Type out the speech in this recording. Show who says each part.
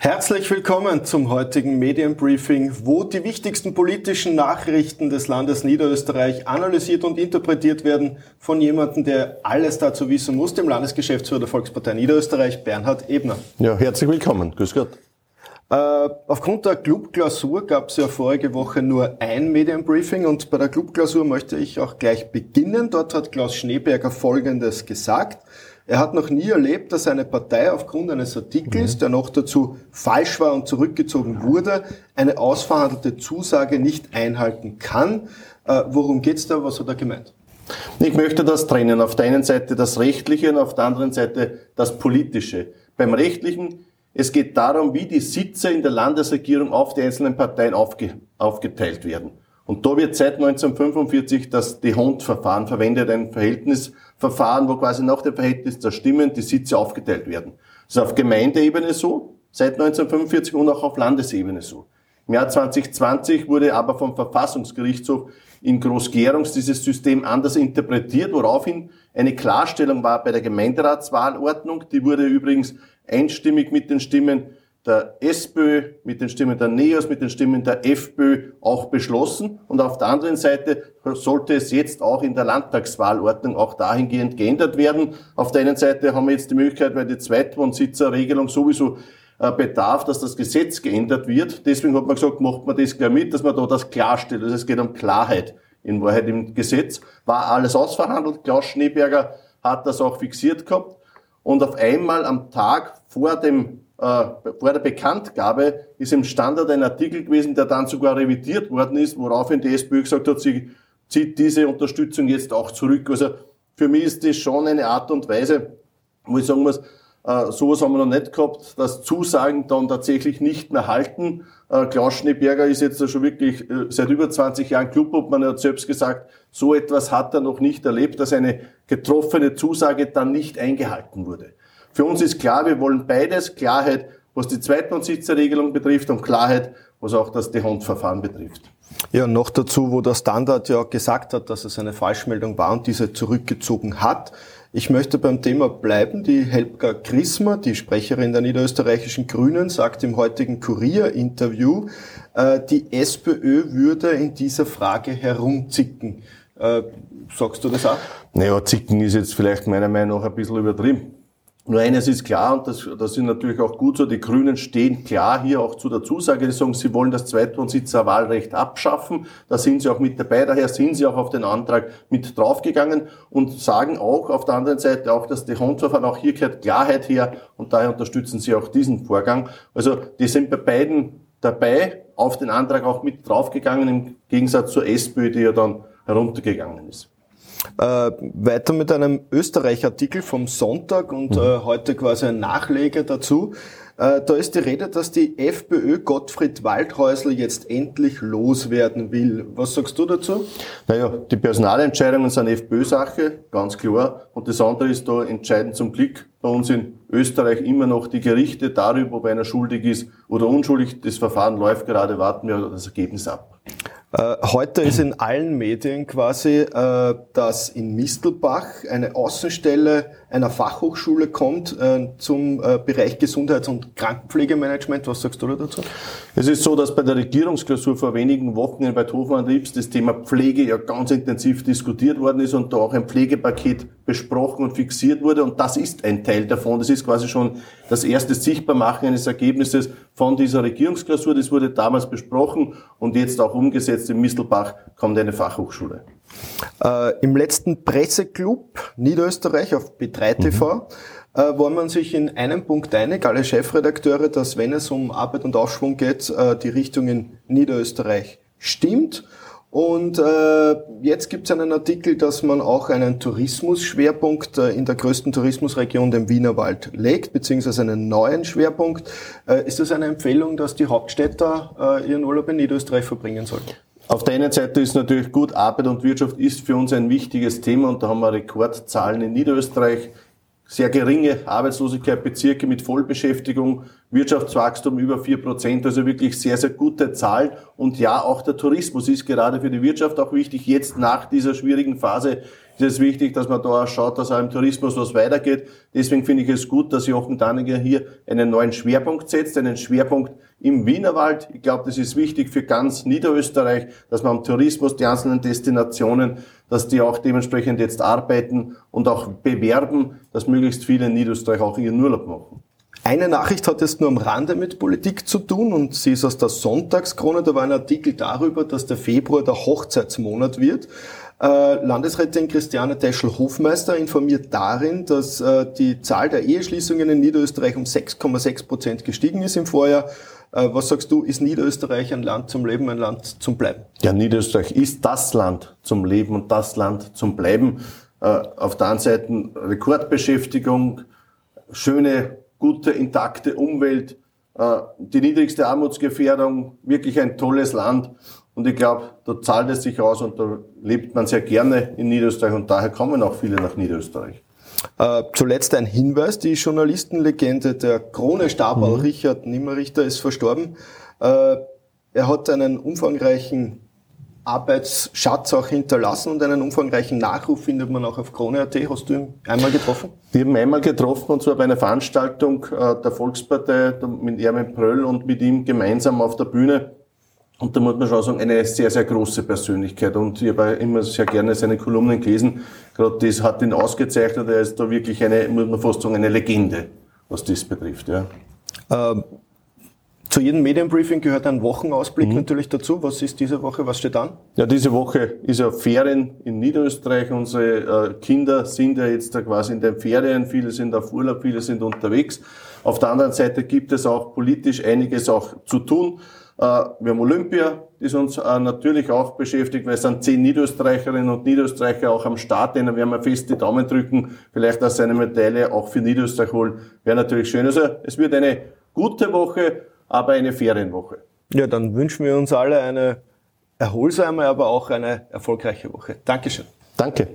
Speaker 1: Herzlich willkommen zum heutigen Medienbriefing, wo die wichtigsten politischen Nachrichten des Landes Niederösterreich analysiert und interpretiert werden von jemandem, der alles dazu wissen muss, dem Landesgeschäftsführer der Volkspartei Niederösterreich, Bernhard Ebner.
Speaker 2: Ja, herzlich willkommen. Grüß Gott.
Speaker 1: Äh, aufgrund der Clubklausur gab es ja vorige Woche nur ein Medienbriefing und bei der Clubklausur möchte ich auch gleich beginnen. Dort hat Klaus Schneeberger Folgendes gesagt. Er hat noch nie erlebt, dass eine Partei aufgrund eines Artikels, mhm. der noch dazu falsch war und zurückgezogen wurde, eine ausverhandelte Zusage nicht einhalten kann. Äh, worum geht's da? Was hat er gemeint?
Speaker 2: Ich möchte das trennen. Auf der einen Seite das Rechtliche und auf der anderen Seite das Politische. Beim Rechtlichen, es geht darum, wie die Sitze in der Landesregierung auf die einzelnen Parteien aufge aufgeteilt werden. Und da wird seit 1945 das Dehont-Verfahren verwendet, ein Verhältnisverfahren, wo quasi nach dem Verhältnis der Stimmen die Sitze aufgeteilt werden. Das ist auf Gemeindeebene so, seit 1945 und auch auf Landesebene so. Im Jahr 2020 wurde aber vom Verfassungsgerichtshof in Groß-Gerungs dieses System anders interpretiert, woraufhin eine Klarstellung war bei der Gemeinderatswahlordnung. Die wurde übrigens einstimmig mit den Stimmen der SPÖ, mit den Stimmen der NEOS, mit den Stimmen der FPÖ auch beschlossen. Und auf der anderen Seite sollte es jetzt auch in der Landtagswahlordnung auch dahingehend geändert werden. Auf der einen Seite haben wir jetzt die Möglichkeit, weil die Zweitwohnsitzerregelung sowieso bedarf, dass das Gesetz geändert wird. Deswegen hat man gesagt, macht man das gleich mit, dass man da das klarstellt. Also es geht um Klarheit in Wahrheit im Gesetz. War alles ausverhandelt. Klaus Schneeberger hat das auch fixiert gehabt. Und auf einmal am Tag vor dem äh, vor der Bekanntgabe ist im Standard ein Artikel gewesen, der dann sogar revidiert worden ist, woraufhin die SPÖ gesagt hat, sie zieht diese Unterstützung jetzt auch zurück. Also für mich ist das schon eine Art und Weise, wo ich sagen muss, äh, sowas haben wir noch nicht gehabt, dass Zusagen dann tatsächlich nicht mehr halten. Äh, Klaus Schneeberger ist jetzt schon wirklich äh, seit über 20 Jahren Clubobmann. Er hat selbst gesagt, so etwas hat er noch nicht erlebt, dass eine getroffene Zusage dann nicht eingehalten wurde. Für uns ist klar, wir wollen beides, Klarheit, was die Zweitwohnsitzerregelung betrifft und Klarheit, was auch das Dehont-Verfahren betrifft.
Speaker 1: Ja, noch dazu, wo der Standard ja gesagt hat, dass es eine Falschmeldung war und diese zurückgezogen hat. Ich möchte beim Thema bleiben. Die Helga Chrismer, die Sprecherin der niederösterreichischen Grünen, sagt im heutigen Kurier-Interview, äh, die SPÖ würde in dieser Frage herumzicken. Äh, sagst du das auch?
Speaker 2: Naja, zicken ist jetzt vielleicht meiner Meinung nach ein bisschen übertrieben. Nur eines ist klar, und das, das ist natürlich auch gut so, die Grünen stehen klar hier auch zu der Zusage, die sagen, sie wollen das Zweitwohnsitzerwahlrecht abschaffen. Da sind sie auch mit dabei, daher sind sie auch auf den Antrag mit draufgegangen und sagen auch auf der anderen Seite auch, dass die Handverfahren auch hier gehört Klarheit her und daher unterstützen sie auch diesen Vorgang. Also die sind bei beiden dabei, auf den Antrag auch mit draufgegangen, im Gegensatz zur SPÖ, die ja dann heruntergegangen ist.
Speaker 1: Äh, weiter mit einem Österreich-Artikel vom Sonntag und mhm. äh, heute quasi ein Nachleger dazu. Äh, da ist die Rede, dass die FPÖ Gottfried Waldhäusl jetzt endlich loswerden will. Was sagst du dazu?
Speaker 2: Naja, die Personalentscheidungen sind FPÖ-Sache, ganz klar. Und das andere ist da entscheidend zum Glück bei uns in Österreich immer noch die Gerichte darüber, ob einer schuldig ist oder unschuldig. Das Verfahren läuft gerade, warten wir das Ergebnis ab.
Speaker 1: Äh, heute ist in allen Medien quasi, äh, dass in Mistelbach eine Außenstelle einer Fachhochschule kommt äh, zum Bereich Gesundheits- und Krankenpflegemanagement. Was sagst du dazu?
Speaker 2: Es ist so, dass bei der Regierungsklausur vor wenigen Wochen in Bad Hofmann Liebs das Thema Pflege ja ganz intensiv diskutiert worden ist und da auch ein Pflegepaket besprochen und fixiert wurde. Und das ist ein Teil davon. Das ist quasi schon das erste Sichtbarmachen eines Ergebnisses von dieser Regierungsklausur. Das wurde damals besprochen und jetzt auch umgesetzt. In Mistelbach kommt eine Fachhochschule.
Speaker 1: Äh, Im letzten Presseclub Niederösterreich auf B3 TV mhm. äh, war man sich in einem Punkt einig, alle Chefredakteure, dass wenn es um Arbeit und Aufschwung geht, äh, die Richtung in Niederösterreich stimmt. Und äh, jetzt gibt es einen Artikel, dass man auch einen Tourismusschwerpunkt äh, in der größten Tourismusregion, dem Wienerwald, legt, beziehungsweise einen neuen Schwerpunkt. Äh, ist das eine Empfehlung, dass die Hauptstädter äh, ihren Urlaub in Niederösterreich verbringen sollen?
Speaker 2: Auf der einen Seite ist natürlich gut, Arbeit und Wirtschaft ist für uns ein wichtiges Thema und da haben wir Rekordzahlen in Niederösterreich sehr geringe Arbeitslosigkeit, Bezirke mit Vollbeschäftigung, Wirtschaftswachstum über vier Prozent, also wirklich sehr, sehr gute Zahl. Und ja, auch der Tourismus ist gerade für die Wirtschaft auch wichtig. Jetzt nach dieser schwierigen Phase ist es wichtig, dass man da auch schaut, dass auch im Tourismus was weitergeht. Deswegen finde ich es gut, dass Jochen Danninger hier einen neuen Schwerpunkt setzt, einen Schwerpunkt im Wienerwald. Ich glaube, das ist wichtig für ganz Niederösterreich, dass man am Tourismus, die einzelnen Destinationen, dass die auch dementsprechend jetzt arbeiten und auch bewerben, dass möglichst viele in Niederösterreich auch ihren Urlaub machen.
Speaker 1: Eine Nachricht hat jetzt nur am Rande mit Politik zu tun und sie ist aus der Sonntagskrone. Da war ein Artikel darüber, dass der Februar der Hochzeitsmonat wird. Äh, Landesrätin Christiane Teschel-Hofmeister informiert darin, dass äh, die Zahl der Eheschließungen in Niederösterreich um 6,6 Prozent gestiegen ist im Vorjahr. Äh, was sagst du, ist Niederösterreich ein Land zum Leben, ein Land zum Bleiben?
Speaker 2: Ja, Niederösterreich ist das Land zum Leben und das Land zum Bleiben. Äh, auf der einen Seite Rekordbeschäftigung, schöne, gute, intakte Umwelt, äh, die niedrigste Armutsgefährdung, wirklich ein tolles Land. Und ich glaube, da zahlt es sich aus und da lebt man sehr gerne in Niederösterreich und daher kommen auch viele nach Niederösterreich.
Speaker 1: Äh, zuletzt ein Hinweis, die Journalistenlegende, der Krone-Stabal mhm. Richard Nimmerrichter ist verstorben. Äh, er hat einen umfangreichen Arbeitsschatz auch hinterlassen und einen umfangreichen Nachruf findet man auch auf Krone.at. Hast du ihn einmal getroffen?
Speaker 2: Wir haben einmal getroffen und zwar bei einer Veranstaltung äh, der Volkspartei mit Erwin Pröll und mit ihm gemeinsam auf der Bühne. Und da muss man schon sagen, eine sehr, sehr große Persönlichkeit. Und ich habe immer sehr gerne seine Kolumnen gelesen. Gerade das hat ihn ausgezeichnet. Er ist da wirklich eine, muss man fast sagen, eine Legende, was das betrifft. Ja.
Speaker 1: Ähm, zu jedem Medienbriefing gehört ein Wochenausblick mhm. natürlich dazu. Was ist diese Woche? Was steht an?
Speaker 2: Ja, diese Woche ist ja Ferien in Niederösterreich. Unsere äh, Kinder sind ja jetzt da quasi in den Ferien. Viele sind auf Urlaub, viele sind unterwegs. Auf der anderen Seite gibt es auch politisch einiges auch zu tun. Äh, wir haben Olympia, das uns äh, natürlich auch beschäftigt, weil es sind zehn Niederösterreicherinnen und Niederösterreicher auch am Start, denen werden wir fest die Daumen drücken, vielleicht auch seine Medaille auch für Niederösterreich holen, wäre natürlich schön. Also es wird eine gute Woche, aber eine Ferienwoche.
Speaker 1: Ja, dann wünschen wir uns alle eine erholsame, aber auch eine erfolgreiche Woche. Dankeschön.
Speaker 2: Danke.